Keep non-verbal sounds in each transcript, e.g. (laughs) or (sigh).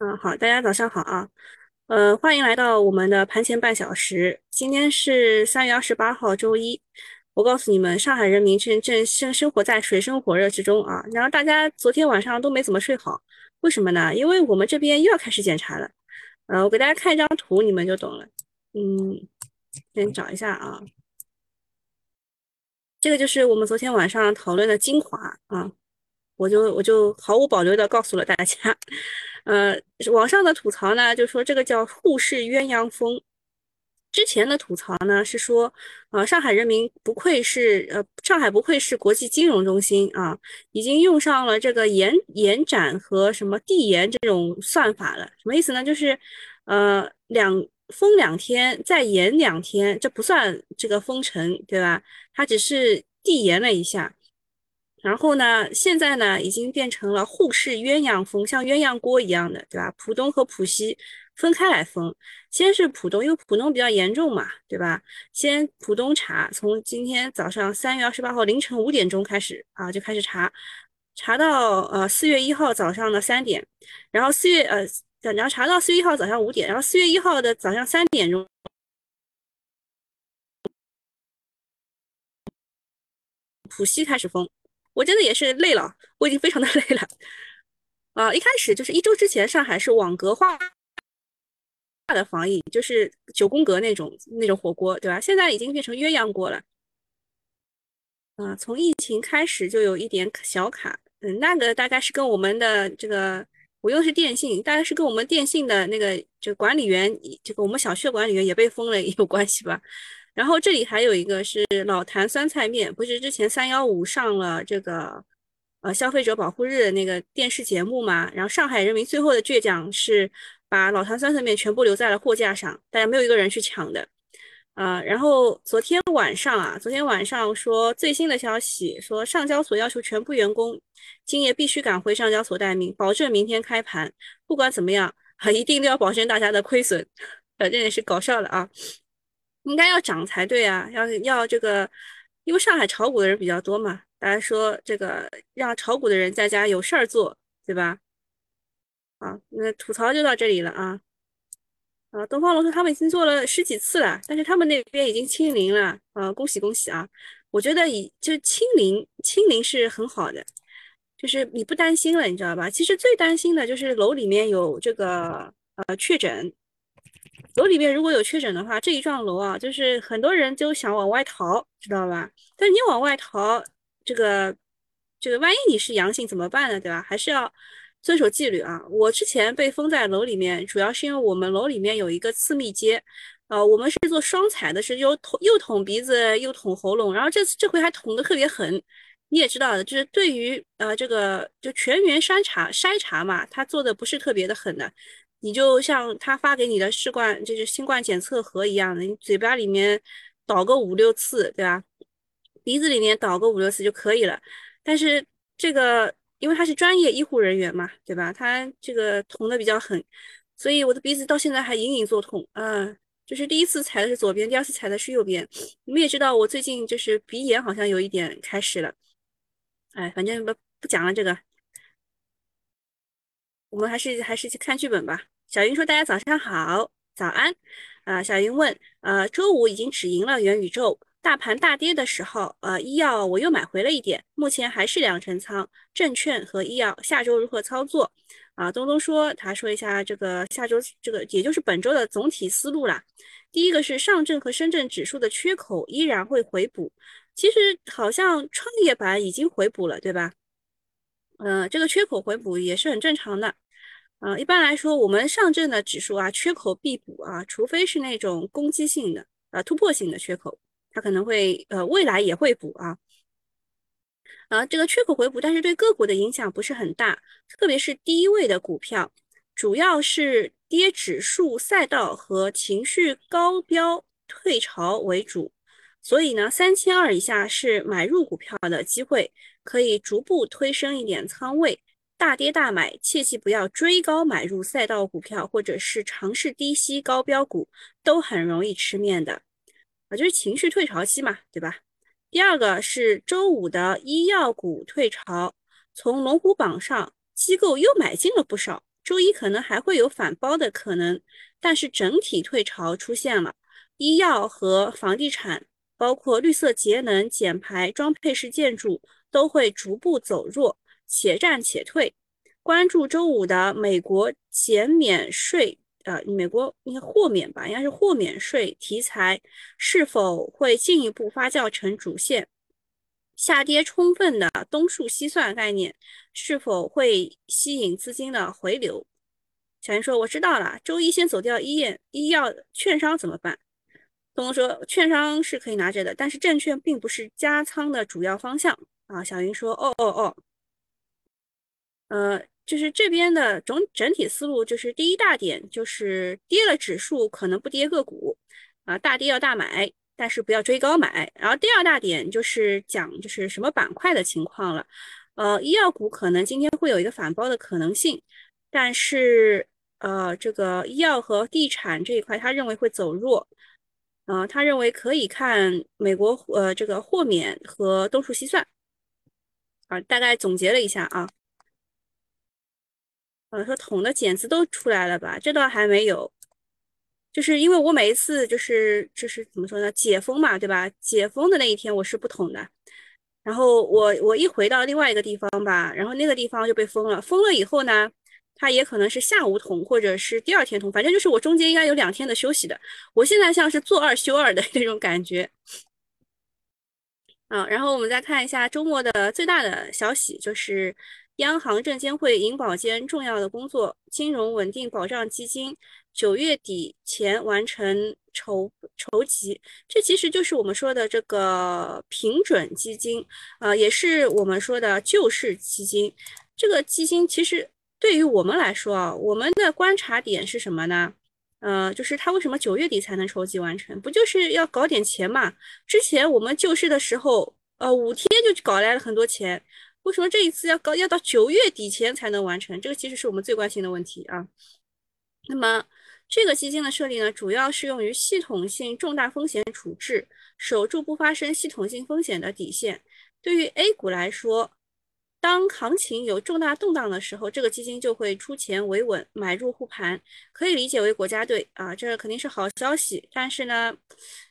嗯，好，大家早上好啊，呃，欢迎来到我们的盘前半小时。今天是三月二十八号，周一。我告诉你们，上海人民正正生生活在水深火热之中啊。然后大家昨天晚上都没怎么睡好，为什么呢？因为我们这边又要开始检查了。呃，我给大家看一张图，你们就懂了。嗯，先找一下啊，这个就是我们昨天晚上讨论的精华啊，我就我就毫无保留的告诉了大家。呃，网上的吐槽呢，就说这个叫沪市鸳鸯风。之前的吐槽呢是说，呃，上海人民不愧是呃，上海不愧是国际金融中心啊，已经用上了这个延延展和什么递延这种算法了。什么意思呢？就是呃，两封两天再延两天，这不算这个封城，对吧？它只是递延了一下。然后呢，现在呢，已经变成了沪市鸳鸯封，像鸳鸯锅一样的，对吧？浦东和浦西分开来封，先是浦东，因为浦东比较严重嘛，对吧？先浦东查，从今天早上三月二十八号凌晨五点钟开始啊，就开始查，查到呃四月一号早上的三点，然后四月呃，然后查到四月一号早上五点，然后四月一号的早上三点钟，浦西开始封。我真的也是累了，我已经非常的 (laughs) 累了。啊，一开始就是一周之前，上海是网格化的防疫，就是九宫格那种那种火锅，对吧？现在已经变成鸳鸯锅了。啊，从疫情开始就有一点小卡，嗯，那个大概是跟我们的这个，我用的是电信，大概是跟我们电信的那个就管理员，这个我们小区的管理员也被封了有关系吧。然后这里还有一个是老坛酸菜面，不是之前三幺五上了这个呃消费者保护日的那个电视节目嘛？然后上海人民最后的倔强是把老坛酸菜面全部留在了货架上，大家没有一个人去抢的。啊，然后昨天晚上啊，昨天晚上说最新的消息说上交所要求全部员工今夜必须赶回上交所待命，保证明天开盘。不管怎么样啊，(laughs) 一定都要保证大家的亏损。反正也是搞笑了啊。应该要涨才对啊，要要这个，因为上海炒股的人比较多嘛，大家说这个让炒股的人在家有事儿做，对吧？好，那吐槽就到这里了啊。啊，东方龙说他们已经做了十几次了，但是他们那边已经清零了，啊，恭喜恭喜啊！我觉得以就清零，清零是很好的，就是你不担心了，你知道吧？其实最担心的就是楼里面有这个呃确诊。楼里面如果有确诊的话，这一幢楼啊，就是很多人就想往外逃，知道吧？但你往外逃，这个这个，万一你是阳性怎么办呢？对吧？还是要遵守纪律啊。我之前被封在楼里面，主要是因为我们楼里面有一个次密接，呃，我们是做双采的，是又捅又捅鼻子又捅喉咙，然后这次这回还捅的特别狠。你也知道的，就是对于呃这个就全员筛查筛查嘛，他做的不是特别的狠的。你就像他发给你的试管，就是新冠检测盒一样的，你嘴巴里面倒个五六次，对吧？鼻子里面倒个五六次就可以了。但是这个，因为他是专业医护人员嘛，对吧？他这个捅的比较狠，所以我的鼻子到现在还隐隐作痛。嗯，就是第一次踩的是左边，第二次踩的是右边。你们也知道，我最近就是鼻炎好像有一点开始了。哎，反正不不讲了这个。我们还是还是去看剧本吧。小云说：“大家早上好，早安。”啊，小云问：“呃，周五已经止盈了元宇宙，大盘大跌的时候，呃，医药我又买回了一点，目前还是两成仓，证券和医药，下周如何操作？”啊，东东说：“他说一下这个下周这个也就是本周的总体思路啦。第一个是上证和深圳指数的缺口依然会回补，其实好像创业板已经回补了，对吧？”嗯，这个缺口回补也是很正常的。嗯，一般来说，我们上证的指数啊，缺口必补啊，除非是那种攻击性的、呃突破性的缺口，它可能会呃未来也会补啊。啊，这个缺口回补，但是对个股的影响不是很大，特别是低位的股票，主要是跌指数赛道和情绪高标退潮为主，所以呢，三千二以下是买入股票的机会。可以逐步推升一点仓位，大跌大买，切记不要追高买入赛道股票，或者是尝试低吸高标股，都很容易吃面的啊，就是情绪退潮期嘛，对吧？第二个是周五的医药股退潮，从龙虎榜上机构又买进了不少，周一可能还会有反包的可能，但是整体退潮出现了。医药和房地产，包括绿色节能、减排、装配式建筑都会逐步走弱，且战且退。关注周五的美国减免税，呃，美国应该豁免吧，应该是豁免税题材是否会进一步发酵成主线？下跌充分的东数西算概念是否会吸引资金的回流？小云说：“我知道了，周一先走掉医院、医药、券商怎么办？”东东说：“券商是可以拿着的，但是证券并不是加仓的主要方向啊。”小云说：“哦哦哦，呃，就是这边的总整体思路就是第一大点就是跌了指数可能不跌个股啊，大跌要大买。”但是不要追高买。然后第二大点就是讲就是什么板块的情况了。呃，医药股可能今天会有一个反包的可能性，但是呃，这个医药和地产这一块，他认为会走弱。呃，他认为可以看美国呃这个豁免和东数西算。啊，大概总结了一下啊。呃，说捅的茧子都出来了吧？这倒还没有。就是因为我每一次就是就是怎么说呢，解封嘛，对吧？解封的那一天我是不捅的，然后我我一回到另外一个地方吧，然后那个地方就被封了。封了以后呢，它也可能是下午捅，或者是第二天捅，反正就是我中间应该有两天的休息的。我现在像是做二休二的 (laughs) 那种感觉。啊，然后我们再看一下周末的最大的消息，就是央行、证监会、银保监重要的工作，金融稳定保障基金。九月底前完成筹筹集，这其实就是我们说的这个平准基金，呃，也是我们说的救市基金。这个基金其实对于我们来说啊，我们的观察点是什么呢？呃，就是它为什么九月底才能筹集完成？不就是要搞点钱嘛？之前我们救市的时候，呃，五天就搞来了很多钱，为什么这一次要高要到九月底前才能完成？这个其实是我们最关心的问题啊。那么。这个基金的设立呢，主要适用于系统性重大风险处置，守住不发生系统性风险的底线。对于 A 股来说，当行情有重大动荡的时候，这个基金就会出钱维稳，买入护盘，可以理解为国家队啊，这肯定是好消息。但是呢，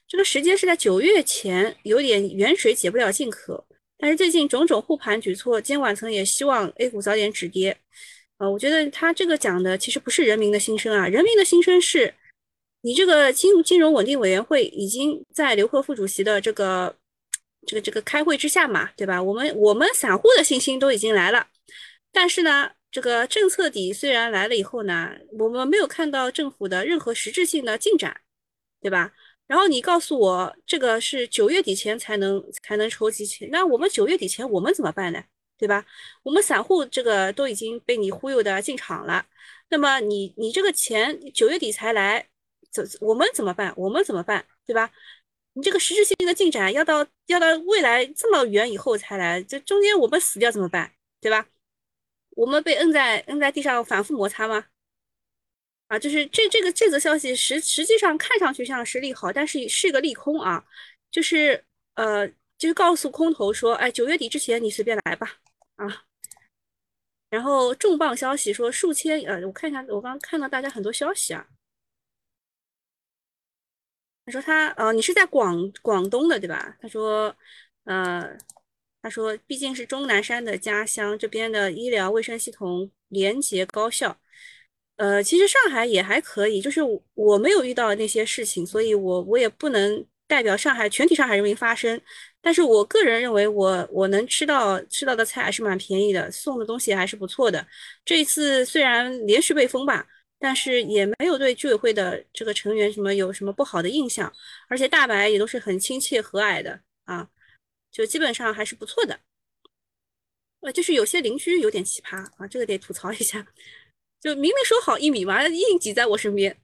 这个时间是在九月前，有点远水解不了近渴。但是最近种种护盘举措，监管层也希望 A 股早点止跌。呃，我觉得他这个讲的其实不是人民的心声啊，人民的心声是，你这个金金融稳定委员会已经在刘鹤副主席的这个这个这个开会之下嘛，对吧？我们我们散户的信心都已经来了，但是呢，这个政策底虽然来了以后呢，我们没有看到政府的任何实质性的进展，对吧？然后你告诉我这个是九月底前才能才能筹集钱，那我们九月底前我们怎么办呢？对吧？我们散户这个都已经被你忽悠的进场了，那么你你这个钱九月底才来，怎我们怎么办？我们怎么办？对吧？你这个实质性的进展要到要到未来这么远以后才来，这中间我们死掉怎么办？对吧？我们被摁在摁在地上反复摩擦吗？啊，就是这这个这则消息实实际上看上去像是利好，但是是个利空啊，就是呃就是告诉空头说，哎，九月底之前你随便来吧。啊，然后重磅消息说数千呃，我看一下，我刚刚看到大家很多消息啊。他说他呃，你是在广广东的对吧？他说呃，他说毕竟是钟南山的家乡，这边的医疗卫生系统廉洁高效。呃，其实上海也还可以，就是我没有遇到那些事情，所以我我也不能代表上海全体上海人民发声。但是我个人认为，我我能吃到吃到的菜还是蛮便宜的，送的东西还是不错的。这一次虽然连续被封吧，但是也没有对居委会的这个成员什么有什么不好的印象，而且大白也都是很亲切和蔼的啊，就基本上还是不错的。呃，就是有些邻居有点奇葩啊，这个得吐槽一下，就明明说好一米嘛，硬挤在我身边。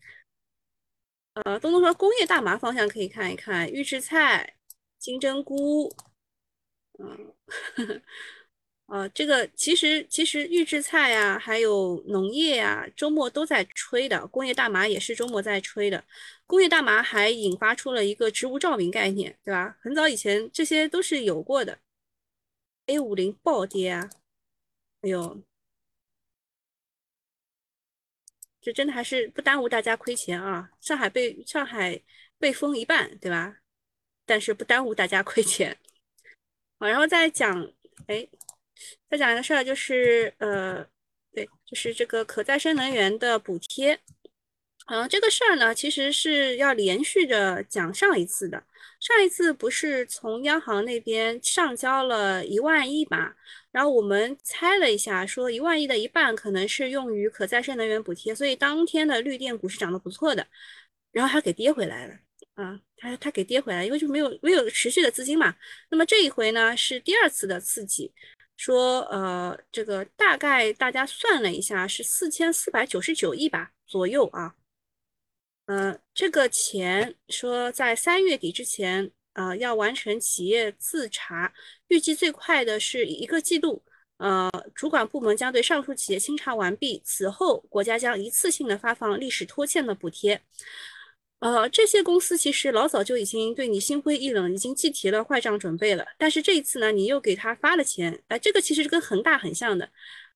呃，东东说工业大麻方向可以看一看，预制菜。金针菇，嗯，(laughs) 呃，这个其实其实预制菜呀，还有农业呀，周末都在吹的。工业大麻也是周末在吹的。工业大麻还引发出了一个植物照明概念，对吧？很早以前这些都是有过的。A 五零暴跌啊！哎呦，这真的还是不耽误大家亏钱啊！上海被上海被封一半，对吧？但是不耽误大家亏钱。好，然后再讲，哎，再讲一个事儿，就是呃，对，就是这个可再生能源的补贴。嗯，这个事儿呢，其实是要连续着讲上一次的。上一次不是从央行那边上交了一万亿嘛？然后我们猜了一下，说一万亿的一半可能是用于可再生能源补贴，所以当天的绿电股是涨得不错的。然后它给跌回来了，啊，它它给跌回来，因为就没有没有持续的资金嘛。那么这一回呢，是第二次的刺激，说呃，这个大概大家算了一下，是四千四百九十九亿吧左右啊。嗯，这个钱说在三月底之前，呃，要完成企业自查，预计最快的是一个季度。呃，主管部门将对上述企业清查完毕，此后国家将一次性的发放历史拖欠的补贴。呃，这些公司其实老早就已经对你心灰意冷，已经计提了坏账准备了。但是这一次呢，你又给他发了钱，哎，这个其实是跟恒大很像的，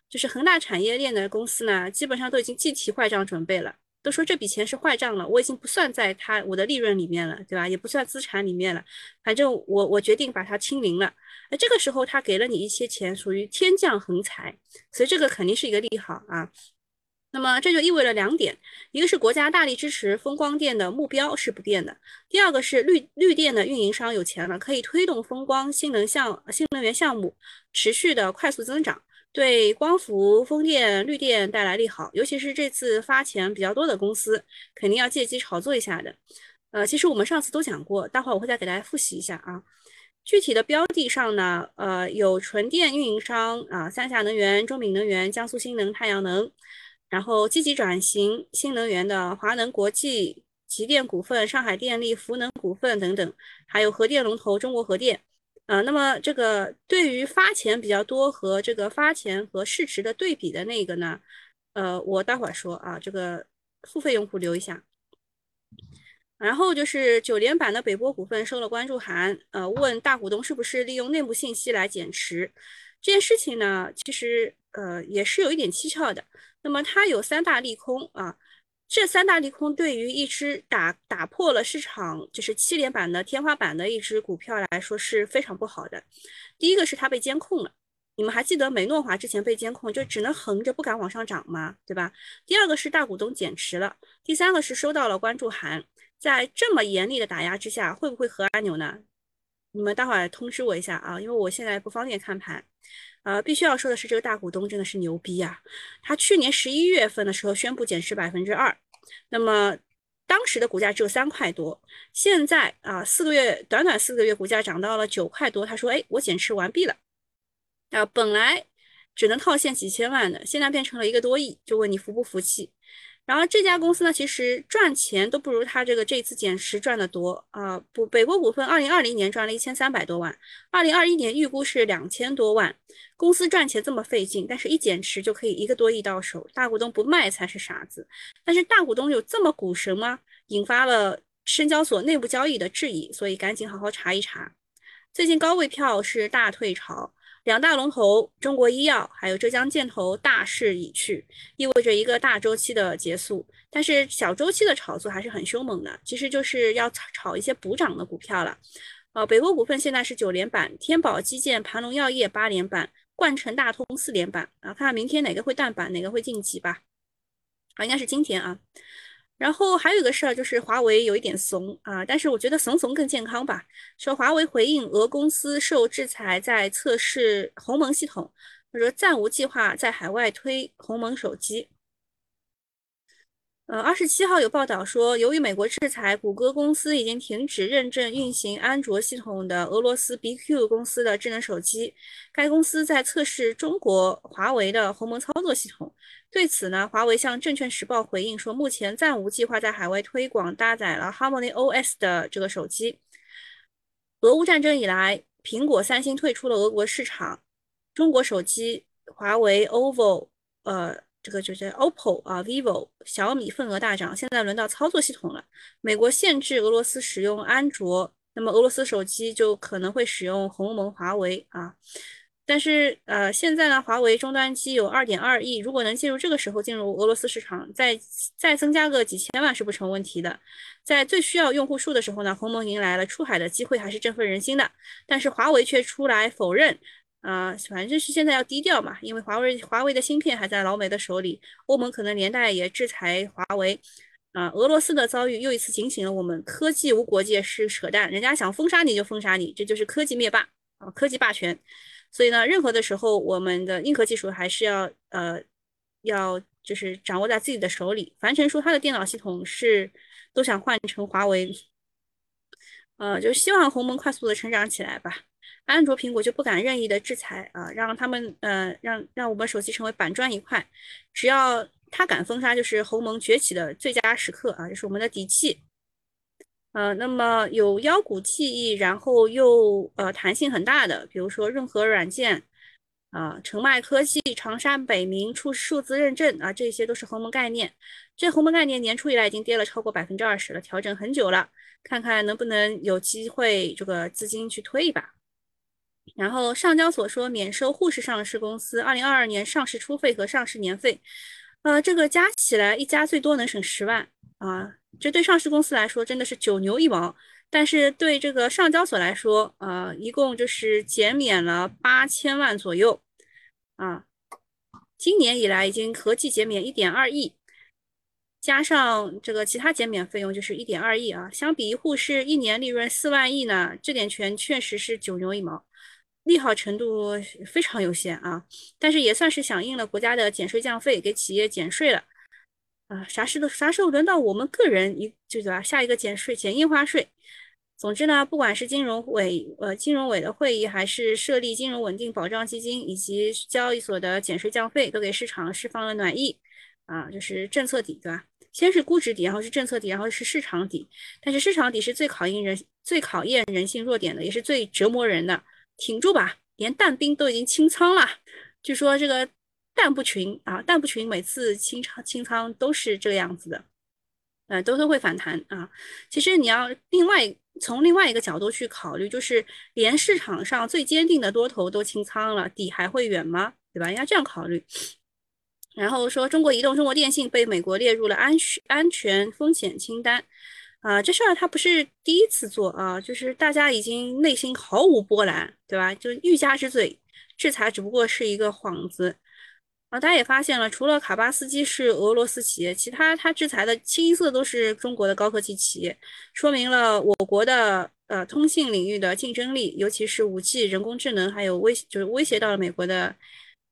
就是恒大产业链的公司呢，基本上都已经计提坏账准备了。都说这笔钱是坏账了，我已经不算在他我的利润里面了，对吧？也不算资产里面了，反正我我决定把它清零了。那这个时候他给了你一些钱，属于天降横财，所以这个肯定是一个利好啊。那么这就意味着两点，一个是国家大力支持风光电的目标是不变的，第二个是绿绿电的运营商有钱了，可以推动风光新能项新能源项目持续的快速增长。对光伏、风电、绿电带来利好，尤其是这次发钱比较多的公司，肯定要借机炒作一下的。呃，其实我们上次都讲过，待会儿我会再给大家复习一下啊。具体的标的上呢，呃，有纯电运营商啊，三峡能源、中闽能源、江苏新能、太阳能，然后积极转型新能源的华能国际、吉电股份、上海电力、福能股份等等，还有核电龙头中国核电。啊，那么这个对于发钱比较多和这个发钱和市值的对比的那个呢，呃，我待会儿说啊，这个付费用户留一下。然后就是九连板的北波股份收了关注函，呃，问大股东是不是利用内部信息来减持这件事情呢？其实呃也是有一点蹊跷的。那么它有三大利空啊。这三大利空对于一只打打破了市场就是七连板的天花板的一只股票来说是非常不好的。第一个是它被监控了，你们还记得美诺华之前被监控就只能横着不敢往上涨吗？对吧？第二个是大股东减持了，第三个是收到了关注函，在这么严厉的打压之下，会不会合按钮呢？你们待会儿通知我一下啊，因为我现在不方便看盘。呃，必须要说的是，这个大股东真的是牛逼啊！他去年十一月份的时候宣布减持百分之二，那么当时的股价只有三块多，现在啊，四个月短短四个月，股价涨到了九块多。他说：“哎，我减持完毕了。”啊，本来只能套现几千万的，现在变成了一个多亿，就问你服不服气？然后这家公司呢，其实赚钱都不如他这个这次减持赚的多啊。不，北国股份二零二零年赚了一千三百多万，二零二一年预估是两千多万。公司赚钱这么费劲，但是一减持就可以一个多亿到手，大股东不卖才是傻子。但是大股东有这么股神吗？引发了深交所内部交易的质疑，所以赶紧好好查一查。最近高位票是大退潮。两大龙头中国医药还有浙江建投大势已去，意味着一个大周期的结束。但是小周期的炒作还是很凶猛的，其实就是要炒一些补涨的股票了。呃，北国股份现在是九连板，天宝基建、盘龙药业八连板，冠城大通四连板啊，看看明天哪个会淡板，哪个会晋级吧。啊，应该是今天啊。然后还有一个事儿，就是华为有一点怂啊，但是我觉得怂怂更健康吧。说华为回应俄公司受制裁，在测试鸿蒙系统，他说暂无计划在海外推鸿蒙手机。呃，二十七号有报道说，由于美国制裁，谷歌公司已经停止认证运行安卓系统的俄罗斯 BQ 公司的智能手机。该公司在测试中国华为的鸿蒙操作系统。对此呢，华为向证券时报回应说，目前暂无计划在海外推广搭载了 Harmony OS 的这个手机。俄乌战争以来，苹果、三星退出了俄国市场，中国手机华为、OVO，呃。这个就是 OPPO 啊，vivo、小米份额大涨，现在轮到操作系统了。美国限制俄罗斯使用安卓，那么俄罗斯手机就可能会使用鸿蒙、华为啊。但是呃，现在呢，华为终端机有二点二亿，如果能进入这个时候进入俄罗斯市场，再再增加个几千万是不成问题的。在最需要用户数的时候呢，鸿蒙迎来了出海的机会，还是振奋人心的。但是华为却出来否认，啊，反正是现在要低调嘛，因为华为华为的芯片还在老美的手里，欧盟可能连带也制裁华为。啊，俄罗斯的遭遇又一次警醒了我们，科技无国界是扯淡，人家想封杀你就封杀你，这就是科技灭霸啊，科技霸权。所以呢，任何的时候，我们的硬核技术还是要呃，要就是掌握在自己的手里。樊晨说他的电脑系统是都想换成华为，呃，就希望鸿蒙快速的成长起来吧。安卓、苹果就不敢任意的制裁啊，让他们呃，让让我们手机成为板砖一块，只要。他敢封杀，就是鸿蒙崛起的最佳时刻啊！这是我们的底气。呃，那么有腰股记忆，然后又呃弹性很大的，比如说润和软件啊、澄迈科技、长沙北明出数字认证啊，这些都是鸿蒙概念。这鸿蒙概念年初以来已经跌了超过百分之二十了，调整很久了，看看能不能有机会这个资金去推一把。然后上交所说免收沪市上市公司二零二二年上市初费和上市年费。呃，这个加起来一家最多能省十万啊，这对上市公司来说真的是九牛一毛，但是对这个上交所来说，呃，一共就是减免了八千万左右啊。今年以来已经合计减免一点二亿，加上这个其他减免费用就是一点二亿啊。相比于沪市一年利润四万亿呢，这点钱确实是九牛一毛。利好程度非常有限啊，但是也算是响应了国家的减税降费，给企业减税了啊。啥时都啥时候轮到我们个人一就对吧？下一个减税减印花税。总之呢，不管是金融委呃金融委的会议，还是设立金融稳定保障基金，以及交易所的减税降费，都给市场释放了暖意啊，就是政策底对吧？先是估值底，然后是政策底，然后是市场底。但是市场底是最考验人最考验人性弱点的，也是最折磨人的。挺住吧，连蛋兵都已经清仓了。据说这个蛋不群啊，蛋不群每次清仓清仓都是这个样子的，呃，都都会反弹啊。其实你要另外从另外一个角度去考虑，就是连市场上最坚定的多头都清仓了，底还会远吗？对吧？应该这样考虑。然后说中国移动、中国电信被美国列入了安全安全风险清单。啊，这事儿他不是第一次做啊，就是大家已经内心毫无波澜，对吧？就欲加之罪，制裁只不过是一个幌子啊。大家也发现了，除了卡巴斯基是俄罗斯企业，其他他制裁的清一色都是中国的高科技企业，说明了我国的呃通信领域的竞争力，尤其是五 G、人工智能，还有威就是威胁到了美国的。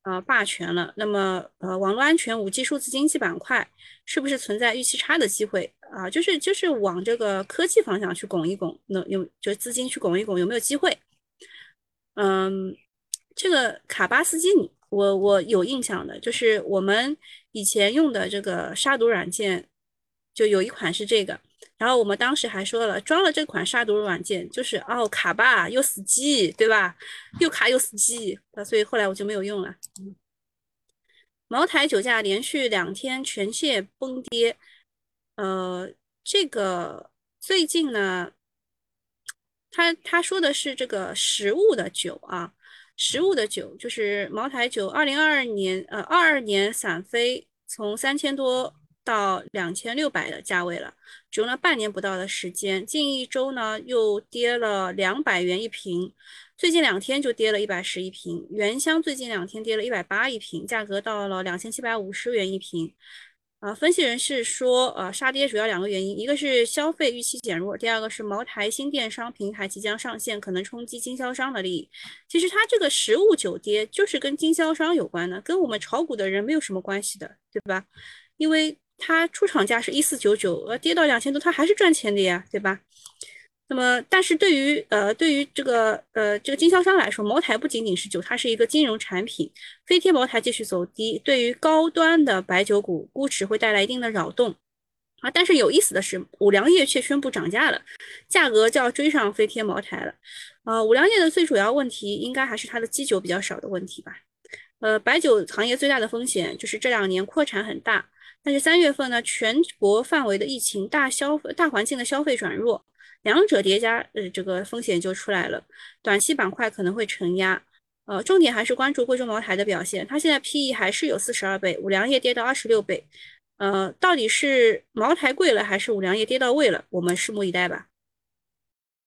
呃，霸权了。那么，呃，网络安全、五 G、数字经济板块是不是存在预期差的机会啊？就是就是往这个科技方向去拱一拱，那有就资金去拱一拱，有没有机会？嗯，这个卡巴斯基，我我有印象的，就是我们以前用的这个杀毒软件，就有一款是这个。然后我们当时还说了，装了这款杀毒软件就是哦卡吧又死机，对吧？又卡又死机，啊，所以后来我就没有用了。茅台酒价连续两天全线崩跌，呃，这个最近呢，他他说的是这个实物的酒啊，实物的酒就是茅台酒，二零二二年呃二二年散飞从三千多。到两千六百的价位了，只用了半年不到的时间，近一周呢又跌了两百元一瓶，最近两天就跌了一百十一瓶。原香最近两天跌了一百八一瓶，价格到了两千七百五十元一瓶。啊，分析人士说，呃，杀跌主要两个原因，一个是消费预期减弱，第二个是茅台新电商平台即将上线，可能冲击经销商的利益。其实它这个实物酒跌就是跟经销商有关的，跟我们炒股的人没有什么关系的，对吧？因为。它出厂价是一四九九，呃，跌到两千多，它还是赚钱的呀，对吧？那么，但是对于呃，对于这个呃这个经销商来说，茅台不仅仅是酒，它是一个金融产品。飞天茅台继续走低，对于高端的白酒股估值会带来一定的扰动啊。但是有意思的是，五粮液却宣布涨价了，价格就要追上飞天茅台了。呃，五粮液的最主要问题应该还是它的基酒比较少的问题吧。呃，白酒行业最大的风险就是这两年扩产很大。但是三月份呢，全国范围的疫情大消费大环境的消费转弱，两者叠加，呃，这个风险就出来了。短期板块可能会承压，呃，重点还是关注贵州茅台的表现，它现在 P/E 还是有四十二倍，五粮液跌到二十六倍。呃，到底是茅台贵了，还是五粮液跌到位了？我们拭目以待吧。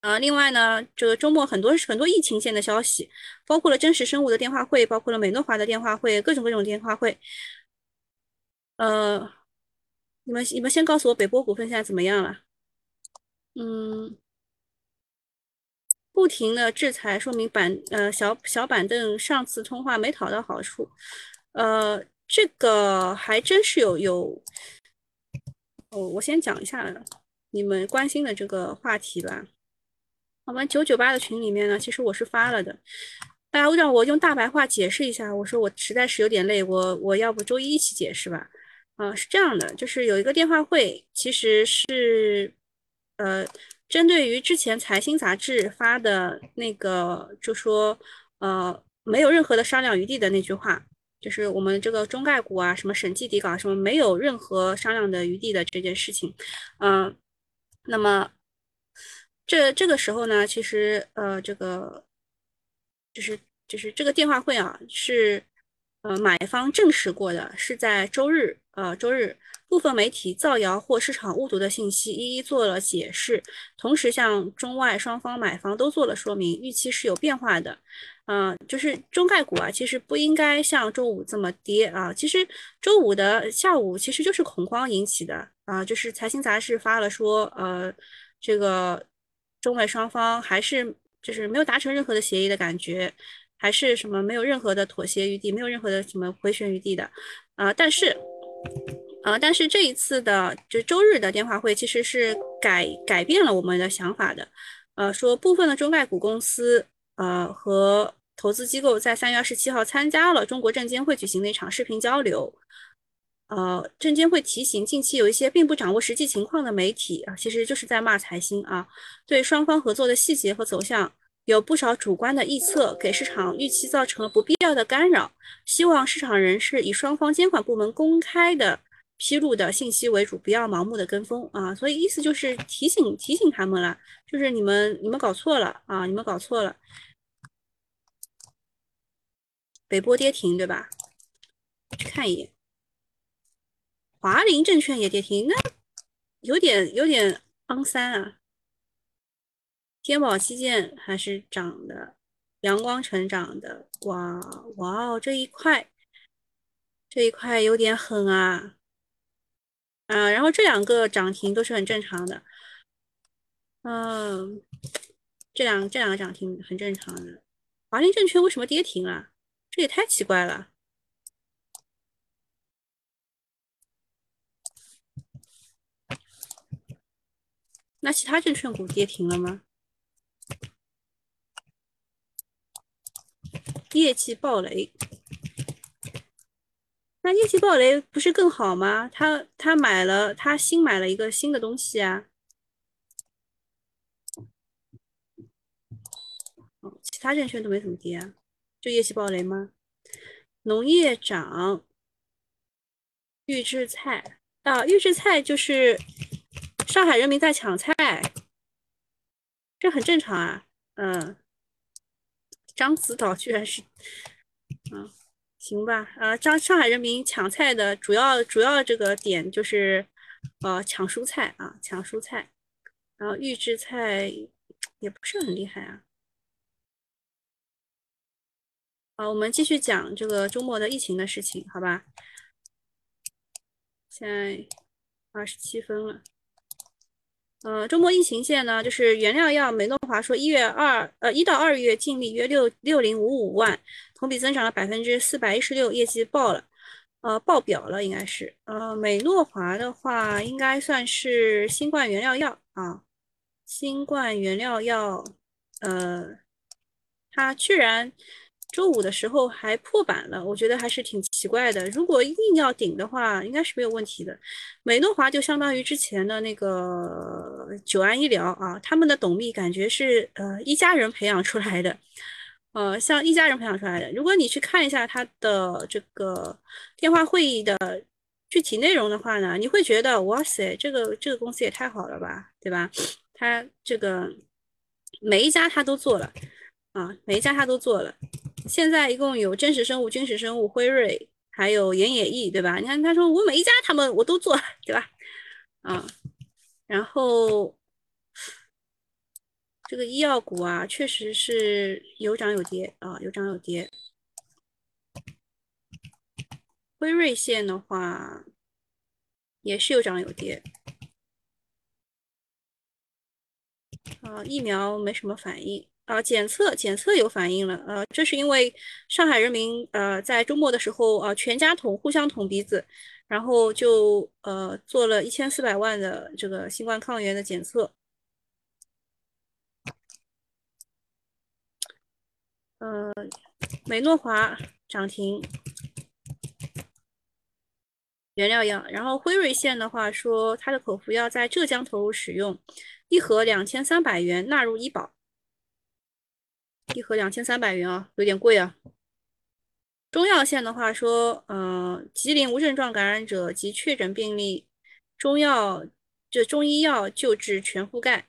呃，另外呢，这个周末很多很多疫情线的消息，包括了真实生物的电话会，包括了美诺华的电话会，各种各种电话会。呃，你们你们先告诉我北波股份现在怎么样了？嗯，不停的制裁，说明板呃小小板凳上次通话没讨到好处。呃，这个还真是有有。哦，我先讲一下你们关心的这个话题吧。我们九九八的群里面呢，其实我是发了的，大家让我用大白话解释一下。我说我实在是有点累，我我要不周一一起解释吧。啊，是这样的，就是有一个电话会，其实是呃，针对于之前财新杂志发的那个，就说呃没有任何的商量余地的那句话，就是我们这个中概股啊，什么审计底稿什么没有任何商量的余地的这件事情，嗯，那么。这这个时候呢，其实呃，这个就是就是这个电话会啊，是呃买方证实过的，是在周日呃周日部分媒体造谣或市场误读的信息一一做了解释，同时向中外双方买方都做了说明，预期是有变化的，嗯，就是中概股啊，其实不应该像周五这么跌啊，其实周五的下午其实就是恐慌引起的啊，就是财新杂志发了说呃这个。中美双方还是就是没有达成任何的协议的感觉，还是什么没有任何的妥协余地，没有任何的什么回旋余地的，啊，但是，啊，但是这一次的就周日的电话会其实是改改变了我们的想法的，呃，说部分的中概股公司，呃，和投资机构在三月二十七号参加了中国证监会举行的一场视频交流。呃，证监会提醒，近期有一些并不掌握实际情况的媒体啊，其实就是在骂财新啊，对双方合作的细节和走向有不少主观的臆测，给市场预期造成了不必要的干扰。希望市场人士以双方监管部门公开的披露的信息为主，不要盲目的跟风啊。所以意思就是提醒提醒他们了，就是你们你们搞错了啊，你们搞错了。北波跌停对吧？去看一眼。华林证券也跌停，那有点有点肮三啊。天宝基建还是涨的，阳光成长的，哇哇哦，这一块这一块有点狠啊啊！然后这两个涨停都是很正常的，嗯，这两这两个涨停很正常的。华林证券为什么跌停啊？这也太奇怪了。那其他证券股跌停了吗？业绩暴雷，那业绩暴雷不是更好吗？他他买了，他新买了一个新的东西啊。哦，其他证券都没怎么跌啊，就业绩暴雷吗？农业涨，预制菜啊，预制菜就是。上海人民在抢菜，这很正常啊。嗯，獐子岛居然是，嗯，行吧。啊，张上海人民抢菜的主要主要这个点就是，呃，抢蔬菜啊，抢蔬菜。然后预制菜也不是很厉害啊。好，我们继续讲这个周末的疫情的事情，好吧？现在二十七分了。呃，周末疫情线呢，就是原料药美诺华说，一月二呃一到二月净利约六六零五五万，同比增长了百分之四百一十六，业绩爆了，呃爆表了应该是。呃，美诺华的话应该算是新冠原料药啊，新冠原料药，呃，它居然。周五的时候还破板了，我觉得还是挺奇怪的。如果硬要顶的话，应该是没有问题的。美诺华就相当于之前的那个九安医疗啊，他们的董秘感觉是呃一家人培养出来的，呃像一家人培养出来的。如果你去看一下他的这个电话会议的具体内容的话呢，你会觉得哇塞，这个这个公司也太好了吧，对吧？他这个每一家他都做了啊，每一家他都做了。现在一共有真实生物、君实生物、辉瑞，还有岩野益，对吧？你看他说我每一家他们我都做，对吧？啊，然后这个医药股啊，确实是有涨有跌啊，有涨有跌。辉瑞线的话，也是有涨有跌。啊，疫苗没什么反应啊，检测检测有反应了。呃，这是因为上海人民呃在周末的时候啊，全家捅互相捅鼻子，然后就呃做了一千四百万的这个新冠抗原的检测。呃，美诺华涨停。原料药，然后辉瑞线的话说，它的口服药在浙江投入使用，一盒两千三百元纳入医保，一盒两千三百元啊，有点贵啊。中药线的话说，呃，吉林无症状感染者及确诊病例，中药这中医药救治全覆盖。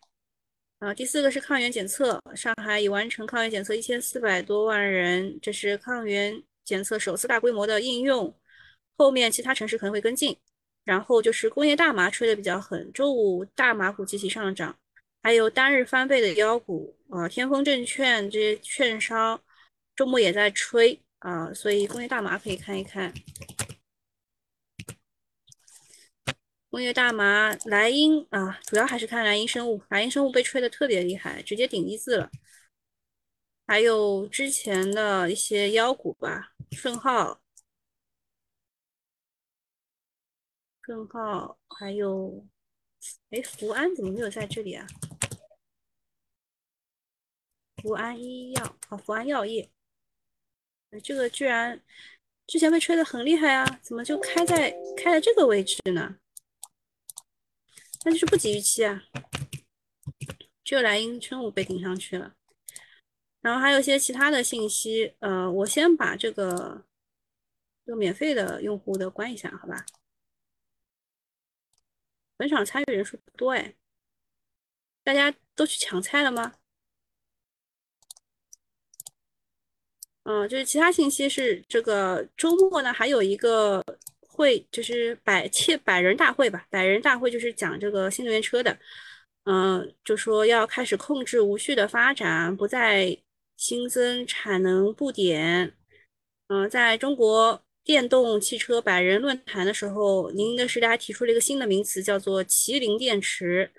啊，第四个是抗原检测，上海已完成抗原检测一千四百多万人，这是抗原检测首次大规模的应用。后面其他城市可能会跟进，然后就是工业大麻吹的比较狠，周五大麻股集体上涨，还有单日翻倍的妖股啊，天风证券这些券商周末也在吹啊，所以工业大麻可以看一看。工业大麻莱茵啊，主要还是看莱茵生物，莱茵生物被吹的特别厉害，直接顶一字了。还有之前的一些妖股吧，顺浩。顺浩，还有，哎，福安怎么没有在这里啊？福安医药，啊，福安药业，这个居然之前被吹的很厉害啊，怎么就开在开在这个位置呢？那就是不及预期啊，只有莱茵生物被顶上去了，然后还有一些其他的信息，呃，我先把这个这个免费的用户的关一下，好吧？本场参与人数不多哎，大家都去抢菜了吗？嗯，就是其他信息是这个周末呢，还有一个会，就是百切百人大会吧，百人大会就是讲这个新能源车的，嗯，就说要开始控制无序的发展，不再新增产能布点，嗯，在中国。电动汽车百人论坛的时候，宁德时代还提出了一个新的名词，叫做“麒麟电池”。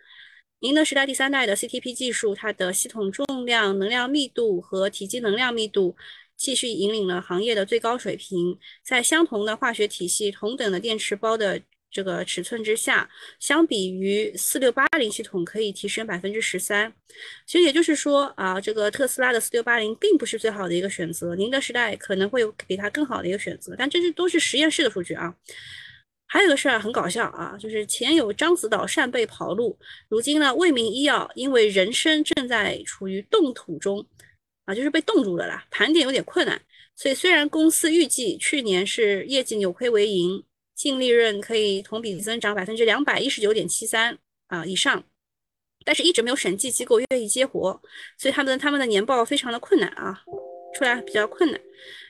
宁德时代第三代的 CTP 技术，它的系统重量、能量密度和体积能量密度继续引领了行业的最高水平。在相同的化学体系、同等的电池包的。这个尺寸之下，相比于四六八零系统可以提升百分之十三。其实也就是说啊，这个特斯拉的四六八零并不是最好的一个选择，宁德时代可能会有比它更好的一个选择。但这是都是实验室的数据啊。还有个事儿很搞笑啊，就是前有獐子岛扇贝跑路，如今呢，卫明医药因为人参正在处于冻土中啊，就是被冻住了啦，盘点有点困难。所以虽然公司预计去年是业绩扭亏为盈。净利润可以同比增长百分之两百一十九点七三啊以上，但是一直没有审计机构愿意接活，所以他们他们的年报非常的困难啊，出来比较困难。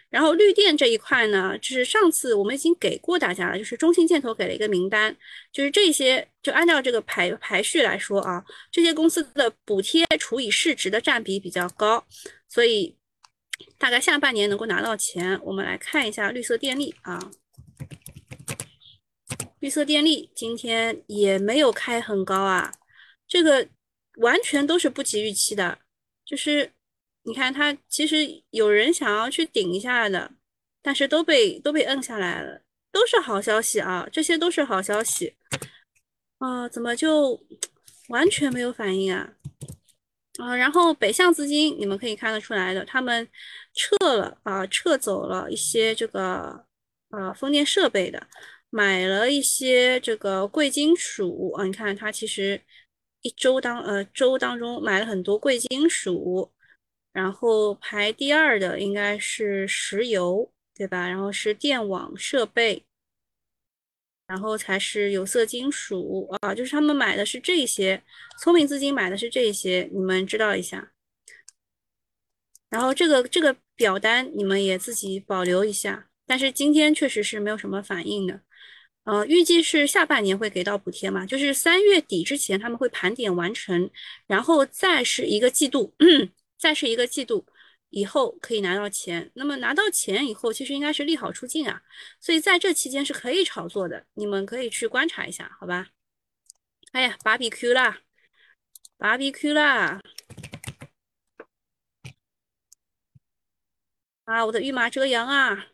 然后绿电这一块呢，就是上次我们已经给过大家了，就是中信建投给了一个名单，就是这些就按照这个排排序来说啊，这些公司的补贴除以市值的占比比较高，所以大概下半年能够拿到钱。我们来看一下绿色电力啊。绿色电力今天也没有开很高啊，这个完全都是不及预期的。就是你看它其实有人想要去顶一下的，但是都被都被摁下来了，都是好消息啊，这些都是好消息啊，怎么就完全没有反应啊？啊，然后北向资金你们可以看得出来的，他们撤了啊，撤走了一些这个呃风电设备的。买了一些这个贵金属啊，你看它其实一周当呃周当中买了很多贵金属，然后排第二的应该是石油，对吧？然后是电网设备，然后才是有色金属啊，就是他们买的是这些，聪明资金买的是这些，你们知道一下。然后这个这个表单你们也自己保留一下。但是今天确实是没有什么反应的，呃，预计是下半年会给到补贴嘛，就是三月底之前他们会盘点完成，然后再是一个季度，(clears throat) 再是一个季度以后可以拿到钱。那么拿到钱以后，其实应该是利好出尽啊，所以在这期间是可以炒作的，你们可以去观察一下，好吧？哎呀，芭比 Q 啦，芭比 Q 啦！啊，我的御马遮阳啊！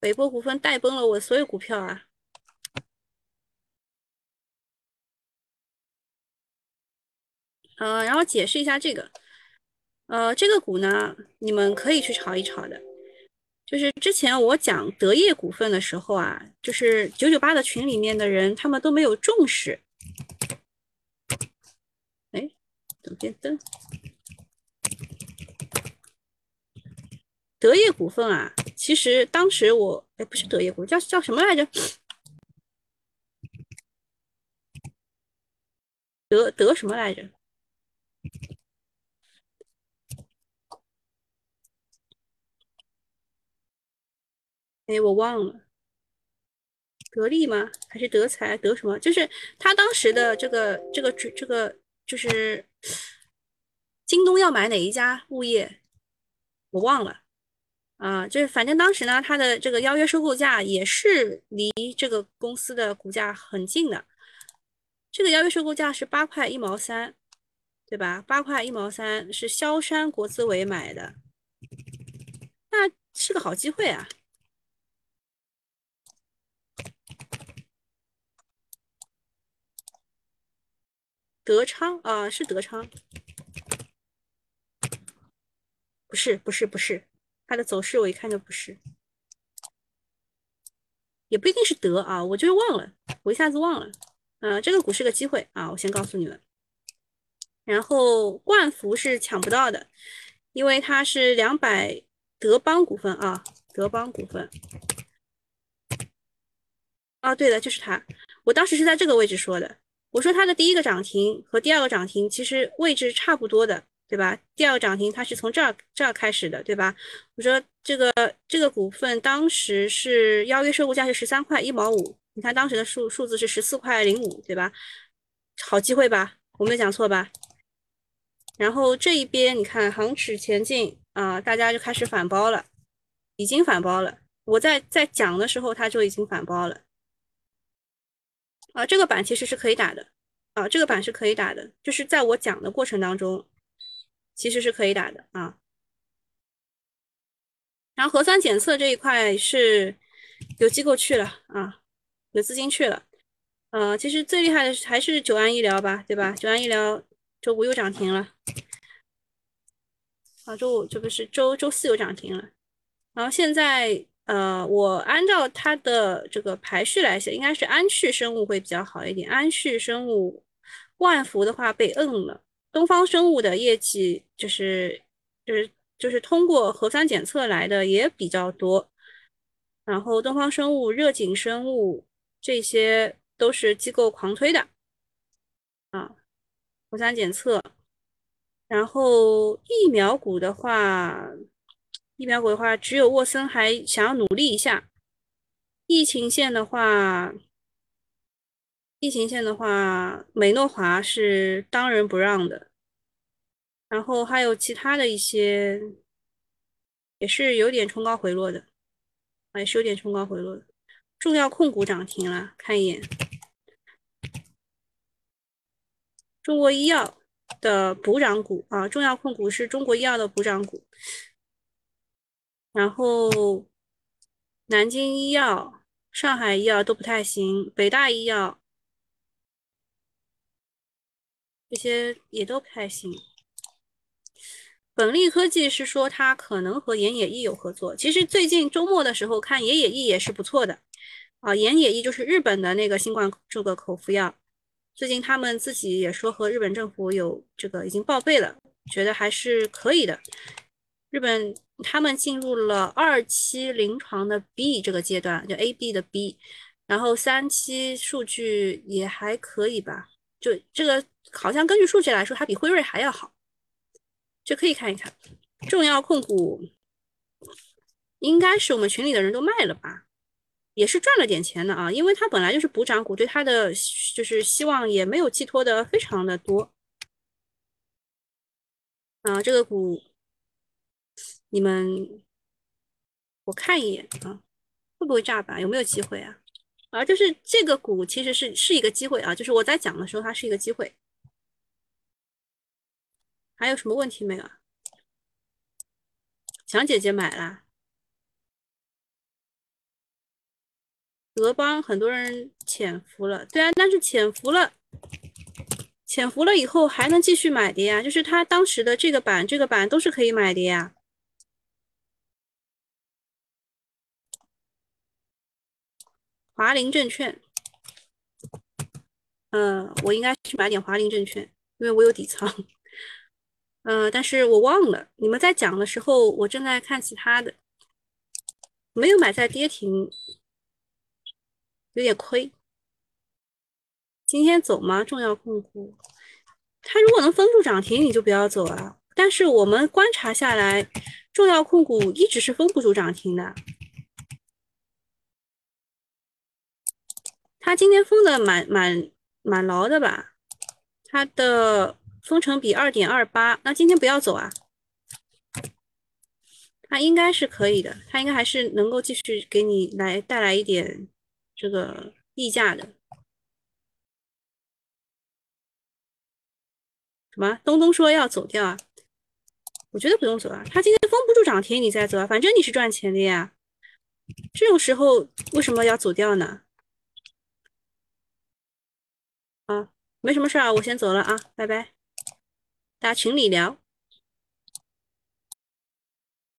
北波股份带崩了我所有股票啊！呃，然后解释一下这个，呃，这个股呢，你们可以去炒一炒的。就是之前我讲德业股份的时候啊，就是九九八的群里面的人，他们都没有重视。哎，怎么变灯？德业股份啊，其实当时我哎，不是德业股，叫叫什么来着？德德什么来着？哎，我忘了，得利吗？还是德才？德什么？就是他当时的这个这个这个，就是京东要买哪一家物业？我忘了。啊，就是反正当时呢，它的这个邀约收购价也是离这个公司的股价很近的。这个邀约收购价是八块一毛三，对吧？八块一毛三是萧山国资委买的，那是个好机会啊。德昌啊，是德昌，不是，不是，不是。它的走势我一看就不是，也不一定是德啊，我就是忘了，我一下子忘了。嗯，这个股是个机会啊，我先告诉你们。然后万福是抢不到的，因为它是两百德邦股份啊，德邦股份。啊，对的，就是它。我当时是在这个位置说的，我说它的第一个涨停和第二个涨停其实位置差不多的。对吧？第二个涨停它是从这儿这儿开始的，对吧？我说这个这个股份当时是邀约收购价是十三块一毛五，你看当时的数数字是十四块零五，对吧？好机会吧？我没讲错吧？然后这一边你看恒指前进啊，大家就开始反包了，已经反包了。我在在讲的时候它就已经反包了啊，这个板其实是可以打的啊，这个板是可以打的，就是在我讲的过程当中。其实是可以打的啊，然后核酸检测这一块是有机构去了啊，有资金去了，呃，其实最厉害的还是九安医疗吧，对吧？九安医疗周五又涨停了，啊，周五这不是周周四又涨停了，然后现在呃，我按照它的这个排序来写，应该是安旭生物会比较好一点，安旭生物、万福的话被摁了。东方生物的业绩就是就是就是通过核酸检测来的也比较多，然后东方生物、热景生物这些都是机构狂推的啊，核酸检测。然后疫苗股的话，疫苗股的话只有沃森还想要努力一下。疫情线的话。疫情线的话，美诺华是当仁不让的，然后还有其他的一些，也是有点冲高回落的，啊也是有点冲高回落的。重要控股涨停了，看一眼，中国医药的补涨股啊，重要控股是中国医药的补涨股，然后南京医药、上海医药都不太行，北大医药。这些也都不太行。本利科技是说它可能和岩野益有合作。其实最近周末的时候看岩野益也是不错的啊。岩野益就是日本的那个新冠这个口服药，最近他们自己也说和日本政府有这个已经报备了，觉得还是可以的。日本他们进入了二期临床的 B 这个阶段，就 A B 的 B，然后三期数据也还可以吧，就这个。好像根据数据来说，它比辉瑞还要好，就可以看一看。重要控股应该是我们群里的人都卖了吧，也是赚了点钱的啊，因为它本来就是补涨股，对它的就是希望也没有寄托的非常的多。啊，这个股你们我看一眼啊，会不会炸板？有没有机会啊？啊，就是这个股其实是是一个机会啊，就是我在讲的时候它是一个机会。还有什么问题没有啊？强姐姐买啦，德邦很多人潜伏了，对啊，但是潜伏了，潜伏了以后还能继续买的呀，就是他当时的这个板、这个板都是可以买的呀。华林证券，嗯，我应该去买点华林证券，因为我有底仓。嗯，但是我忘了，你们在讲的时候，我正在看其他的，没有买在跌停，有点亏。今天走吗？重要控股，它如果能封住涨停，你就不要走啊。但是我们观察下来，重要控股一直是封不住涨停的。它今天封的蛮蛮蛮牢的吧？它的。封成比二点二八，那今天不要走啊，它应该是可以的，它应该还是能够继续给你来带来一点这个溢价的。什么？东东说要走掉啊？我觉得不用走啊，它今天封不住涨停，你再走啊，反正你是赚钱的呀。这种时候为什么要走掉呢？啊，没什么事啊，我先走了啊，拜拜。大家群里聊。